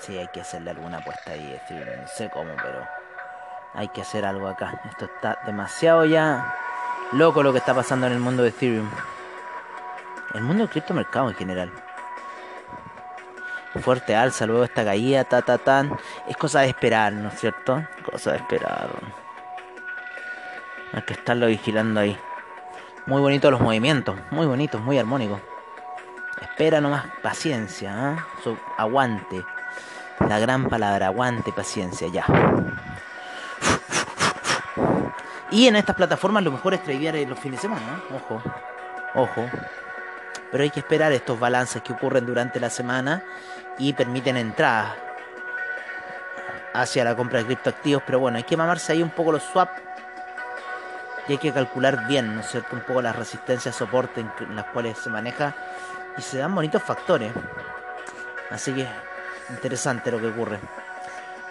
Si hay que hacerle alguna apuesta ahí, Ethereum. No sé cómo, pero hay que hacer algo acá. Esto está demasiado ya loco lo que está pasando en el mundo de Ethereum el mundo del criptomercado en general. Fuerte alza, luego esta caída, ta, ta, tan. Es cosa de esperar, ¿no es cierto? Cosa de esperar. Hay que estarlo vigilando ahí. Muy bonitos los movimientos, muy bonitos, muy armónicos. Espera nomás, paciencia, ¿eh? aguante. La gran palabra, aguante, paciencia, ya. Y en estas plataformas lo mejor es tradear los fines de semana, ¿eh? Ojo, ojo pero hay que esperar estos balances que ocurren durante la semana y permiten entradas hacia la compra de criptoactivos, pero bueno, hay que mamarse ahí un poco los swap y hay que calcular bien, ¿no es cierto? Un poco las resistencias, soporte en las cuales se maneja y se dan bonitos factores. Así que interesante lo que ocurre.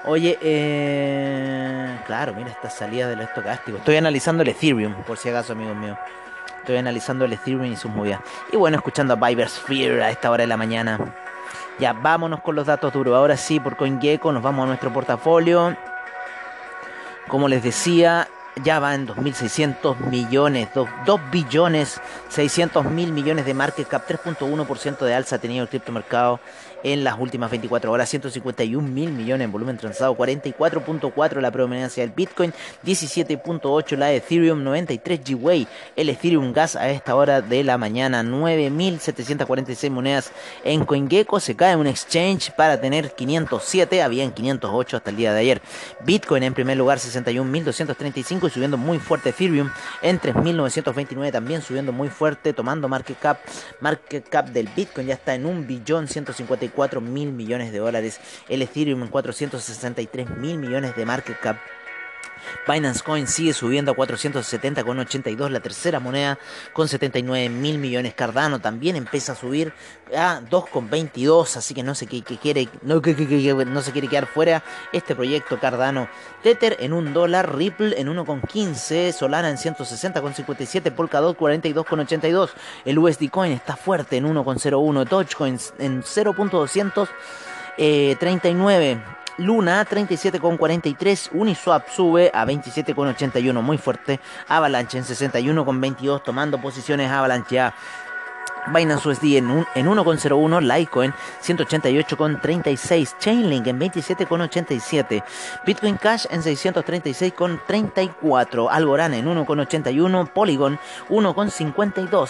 Oye, eh, claro, mira esta salida del estocástico. Estoy analizando el Ethereum, por si acaso, amigos míos. Estoy analizando el Ethereum y sus movidas. Y bueno, escuchando a Viber Sphere a esta hora de la mañana. Ya, vámonos con los datos duros. Ahora sí, por CoinGecko nos vamos a nuestro portafolio. Como les decía, ya va en 2.600 millones, 2, billones 600 mil millones de market cap, 3.1% de alza ha tenido el criptomercado en las últimas 24 horas, 151 mil millones en volumen transado, 44.4 la predominancia del Bitcoin, 17.8 la de Ethereum, 93 Gwei, el Ethereum Gas a esta hora de la mañana, 9.746 monedas en CoinGecko, se cae un exchange para tener 507, habían 508 hasta el día de ayer. Bitcoin en primer lugar, 61.235 y subiendo muy fuerte. Ethereum en 3.929 también subiendo muy fuerte, tomando market cap, market cap del Bitcoin. Ya está en 1 billón 154 4 mil millones de dólares. El Ethereum en 463 mil millones de market cap. Binance Coin sigue subiendo a 470,82 la tercera moneda con 79 mil millones. Cardano también empieza a subir a 2,22, así que no sé qué, quiere, no, no se quiere quedar fuera este proyecto Cardano. Tether en un dólar, Ripple en 1,15, Solana en 160,57, Polkadot 42,82. El USD Coin está fuerte en 1,01, Dogecoin en 0.239. Luna 37,43. Uniswap sube a 27,81. Muy fuerte. Avalanche en 61,22. Tomando posiciones Avalanche ya Binance USD en, en 1,01, Litecoin 188,36, Chainlink en 27,87, Bitcoin Cash en 636,34, Algorand en 1,81, Polygon 1,52,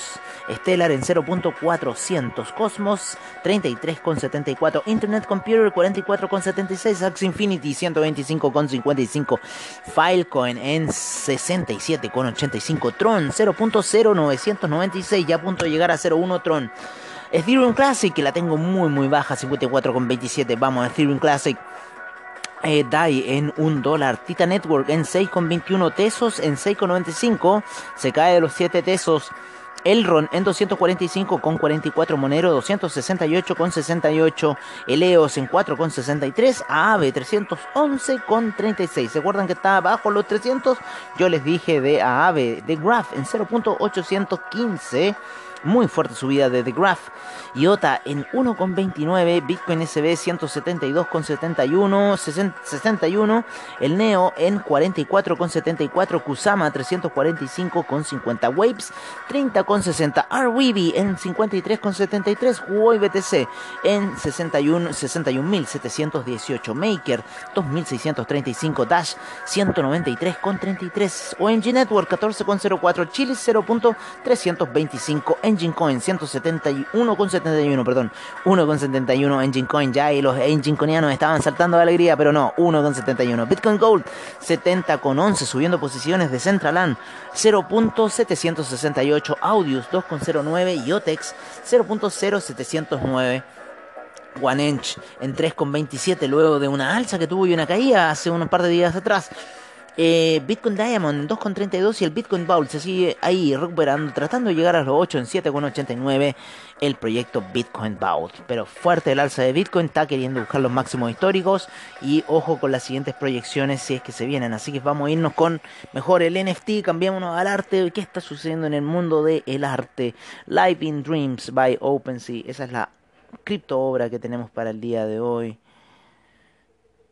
Stellar en 0.400, Cosmos 33,74, Internet Computer 44,76, Axie Infinity 125,55, Filecoin en 67,85, Tron 0.0996, ya a punto de llegar a 0 1 Tron. Ethereum Classic, que la tengo muy muy baja, 54,27. Vamos, Ethereum Classic. Eh, DAI en 1 dólar, Tita Network en 6,21 tesos, en 6,95, se cae de los 7 tesos. Elron en 245,44 Monero 268,68 Eleos en 4,63 Aave 311,36 ¿Se acuerdan que estaba bajo los 300? Yo les dije de Aave de Graph en 0.815 muy fuerte subida de The Graph. IOTA en 1,29, Bitcoin SB 172,71, 61, el Neo en 44,74, Kusama 345,50, Waves 30,60, RWB en 53,73, Huawei BTC en 61, 61.718, Maker 2.635, Dash 193,33, ONG Network 14,04, Chile 0.325, Engine Coin 171,71, perdón, 1,71 Engine Coin ya y los Engine Coinianos estaban saltando de alegría, pero no, 1,71. Bitcoin Gold 70,11 subiendo posiciones de Centraland 0.768, Audius 2,09 y Otex 0.0709. One Inch en 3,27 luego de una alza que tuvo y una caída hace un par de días atrás. Eh, Bitcoin Diamond 2,32 y el Bitcoin Vault se sigue ahí recuperando, tratando de llegar a los 8 en 7,89 el proyecto Bitcoin Vault. Pero fuerte el alza de Bitcoin, está queriendo buscar los máximos históricos y ojo con las siguientes proyecciones si es que se vienen. Así que vamos a irnos con mejor el NFT, cambiémonos al arte. ¿Qué está sucediendo en el mundo del arte? Live in Dreams by OpenSea. Esa es la cripto obra que tenemos para el día de hoy.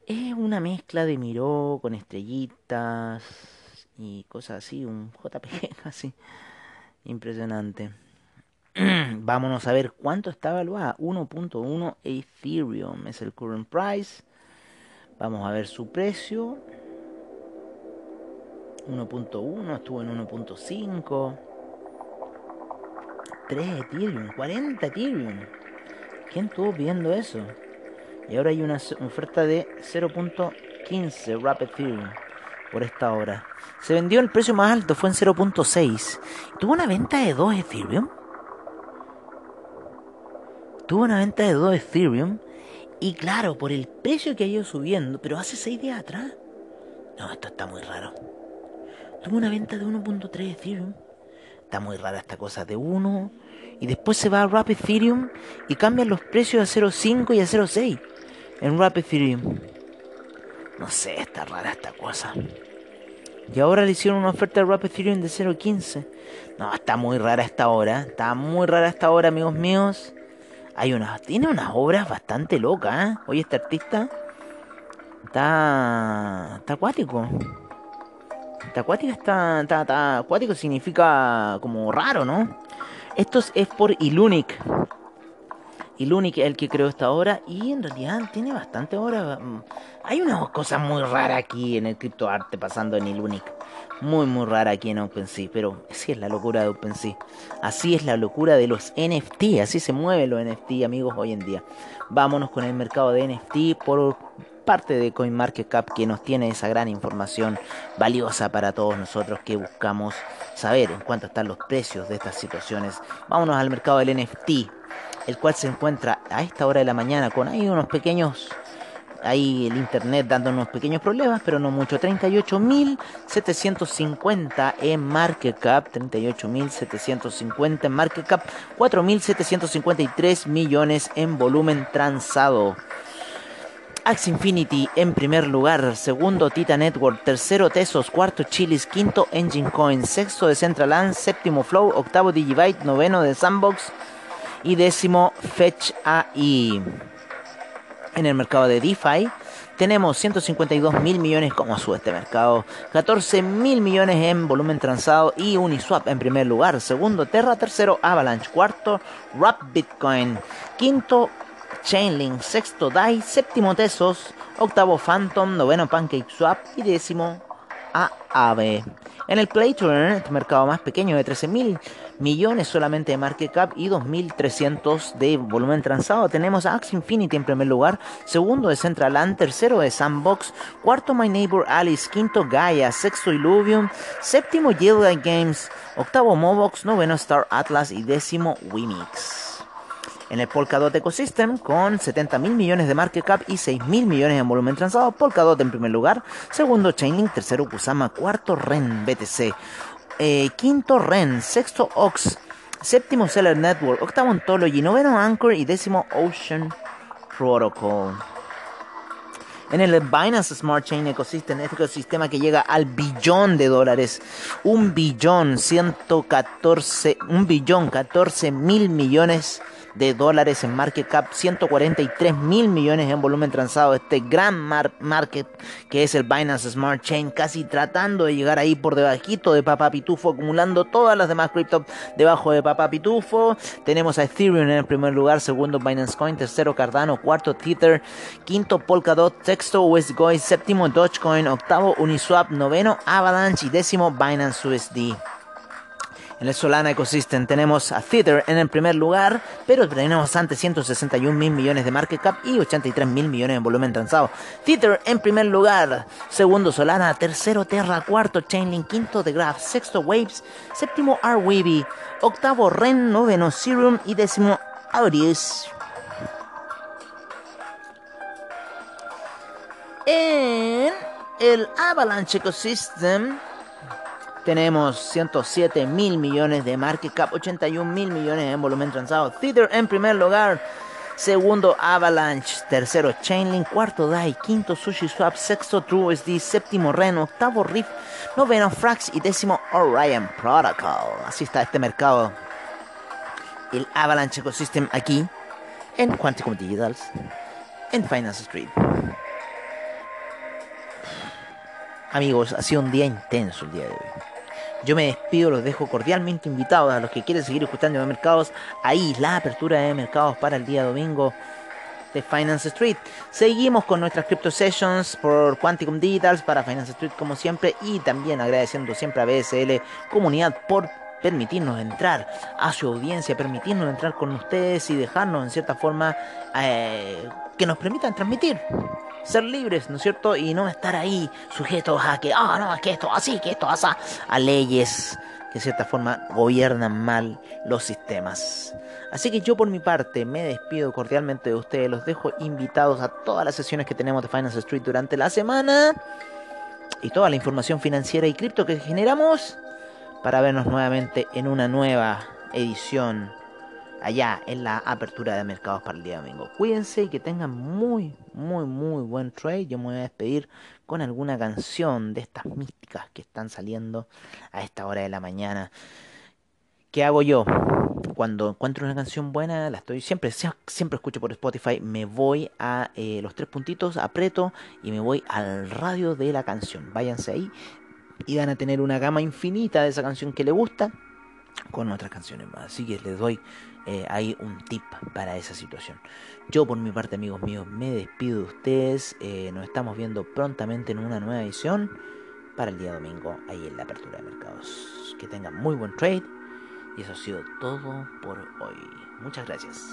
Es una mezcla de Miró con estrellitas y cosas así, un JPG así. Impresionante. Vámonos a ver cuánto está evaluada. 1.1 Ethereum es el current price. Vamos a ver su precio. 1.1 estuvo en 1.5. 3 Ethereum, 40 Ethereum. ¿Quién estuvo viendo eso? Y ahora hay una oferta de 0.15 Rapid Ethereum por esta hora. Se vendió el precio más alto, fue en 0.6. Tuvo una venta de 2 Ethereum. Tuvo una venta de 2 Ethereum. Y claro, por el precio que ha ido subiendo, pero hace 6 días atrás. No, esto está muy raro. Tuvo una venta de 1.3 Ethereum. Está muy rara esta cosa de 1. Y después se va a Rapid Ethereum y cambian los precios a 0.5 y a 0.6 en Rapid Ethereum. No sé, está rara esta cosa. Y ahora le hicieron una oferta de Rapid Ethereum de 0.15. No, está muy rara esta hora. Está muy rara esta hora, amigos míos. Hay una, tiene unas obras bastante locas, ¿eh? Oye, este artista está, está acuático. Está acuático, está, está, acuático significa como raro, ¿no? Esto es por Ilunic. Ilunic es el que creó esta obra y en realidad tiene bastante obra. Mm, hay una cosa muy rara aquí en el criptoarte pasando en Ilunic. Muy muy rara aquí en OpenSea, pero así es la locura de OpenSea. Así es la locura de los NFT, así se mueven los NFT, amigos, hoy en día. Vámonos con el mercado de NFT por parte de CoinMarketCap que nos tiene esa gran información valiosa para todos nosotros que buscamos saber en cuánto están los precios de estas situaciones. Vámonos al mercado del NFT, el cual se encuentra a esta hora de la mañana con ahí unos pequeños ahí el internet dando unos pequeños problemas, pero no mucho. 38.750 en market cap, 38.750 en market cap, 4.753 millones en volumen transado. Axe Infinity en primer lugar, segundo Tita Network, tercero Tesos, cuarto Chilis, quinto Engine Coin, sexto Decentraland, séptimo Flow, octavo Digibyte, noveno de Sandbox y décimo Fetch AI. En el mercado de DeFi tenemos 152 mil millones, como sube este mercado, 14 mil millones en volumen transado y Uniswap en primer lugar, segundo Terra, tercero Avalanche, cuarto Rap Bitcoin, quinto Chainlink, sexto DAI, séptimo Tesos, octavo Phantom, noveno PancakeSwap y décimo AAB. En el Playturn, este mercado más pequeño de 13 mil millones solamente de market cap y 2.300 de volumen transado, tenemos a Infinity en primer lugar, segundo de Centraland, tercero de Sandbox, cuarto My Neighbor Alice, quinto Gaia, sexto Illuvium, séptimo Yellow Games, octavo Mobox, noveno Star Atlas y décimo Wimix en el Polkadot Ecosystem con 70 mil millones de market cap y 6 mil millones en volumen transado. Polkadot en primer lugar, segundo Chainlink, tercero Kusama, cuarto REN BTC, eh, quinto REN, sexto OX, séptimo Seller Network, octavo Ontology, noveno Anchor y décimo Ocean Protocol. En el Binance Smart Chain Ecosystem, este ecosistema que llega al billón de dólares, un billón 114, un billón 14 mil millones de dólares en market cap, 143 mil millones en volumen transado. Este gran market que es el Binance Smart Chain, casi tratando de llegar ahí por debajito de Papá Pitufo, acumulando todas las demás cripto debajo de Papá Pitufo. Tenemos a Ethereum en el primer lugar, segundo Binance Coin, tercero Cardano, cuarto Tether, quinto Polkadot, sexto Westgoy, séptimo Dogecoin, octavo Uniswap, noveno Avalanche y décimo Binance USD. En el Solana Ecosystem tenemos a Tether en el primer lugar, pero tenemos antes 161 mil millones de market cap y 83 mil millones en volumen transado. Tether en primer lugar, segundo Solana, tercero Terra, cuarto Chainlink, quinto The Graph, sexto Waves, séptimo Arweavy, octavo Ren, noveno Serum y décimo Audius. En el Avalanche Ecosystem tenemos 107 mil millones de market cap, 81 mil millones en volumen transado. Tether en primer lugar. Segundo Avalanche, tercero Chainlink, cuarto DAI, quinto Sushi Swap, sexto TrueSD, séptimo Ren, octavo Rift, noveno Frax y décimo Orion Protocol. Así está este mercado. El Avalanche Ecosystem aquí en Quanticum Digitals en Finance Street. Amigos, ha sido un día intenso el día de hoy. Yo me despido, los dejo cordialmente invitados a los que quieren seguir escuchando de mercados. Ahí la apertura de mercados para el día domingo de Finance Street. Seguimos con nuestras crypto sessions por Quanticum Digitals para Finance Street como siempre y también agradeciendo siempre a BSL Comunidad por permitirnos entrar a su audiencia, permitirnos entrar con ustedes y dejarnos en cierta forma eh, que nos permitan transmitir ser libres, ¿no es cierto? Y no estar ahí sujetos a que, ah, no, que esto así, que esto así, a leyes que de cierta forma gobiernan mal los sistemas. Así que yo por mi parte me despido cordialmente de ustedes, los dejo invitados a todas las sesiones que tenemos de Finance Street durante la semana y toda la información financiera y cripto que generamos para vernos nuevamente en una nueva edición allá en la apertura de mercados para el día domingo. Cuídense y que tengan muy, muy, muy buen trade. Yo me voy a despedir con alguna canción de estas místicas que están saliendo a esta hora de la mañana. ¿Qué hago yo? Cuando encuentro una canción buena, la estoy siempre, siempre escucho por Spotify, me voy a eh, los tres puntitos, aprieto y me voy al radio de la canción. Váyanse ahí y van a tener una gama infinita de esa canción que le gusta con otras canciones más. Así que les doy eh, ahí un tip para esa situación. Yo por mi parte, amigos míos, me despido de ustedes. Eh, nos estamos viendo prontamente en una nueva edición para el día domingo, ahí en la apertura de mercados. Que tengan muy buen trade. Y eso ha sido todo por hoy. Muchas gracias.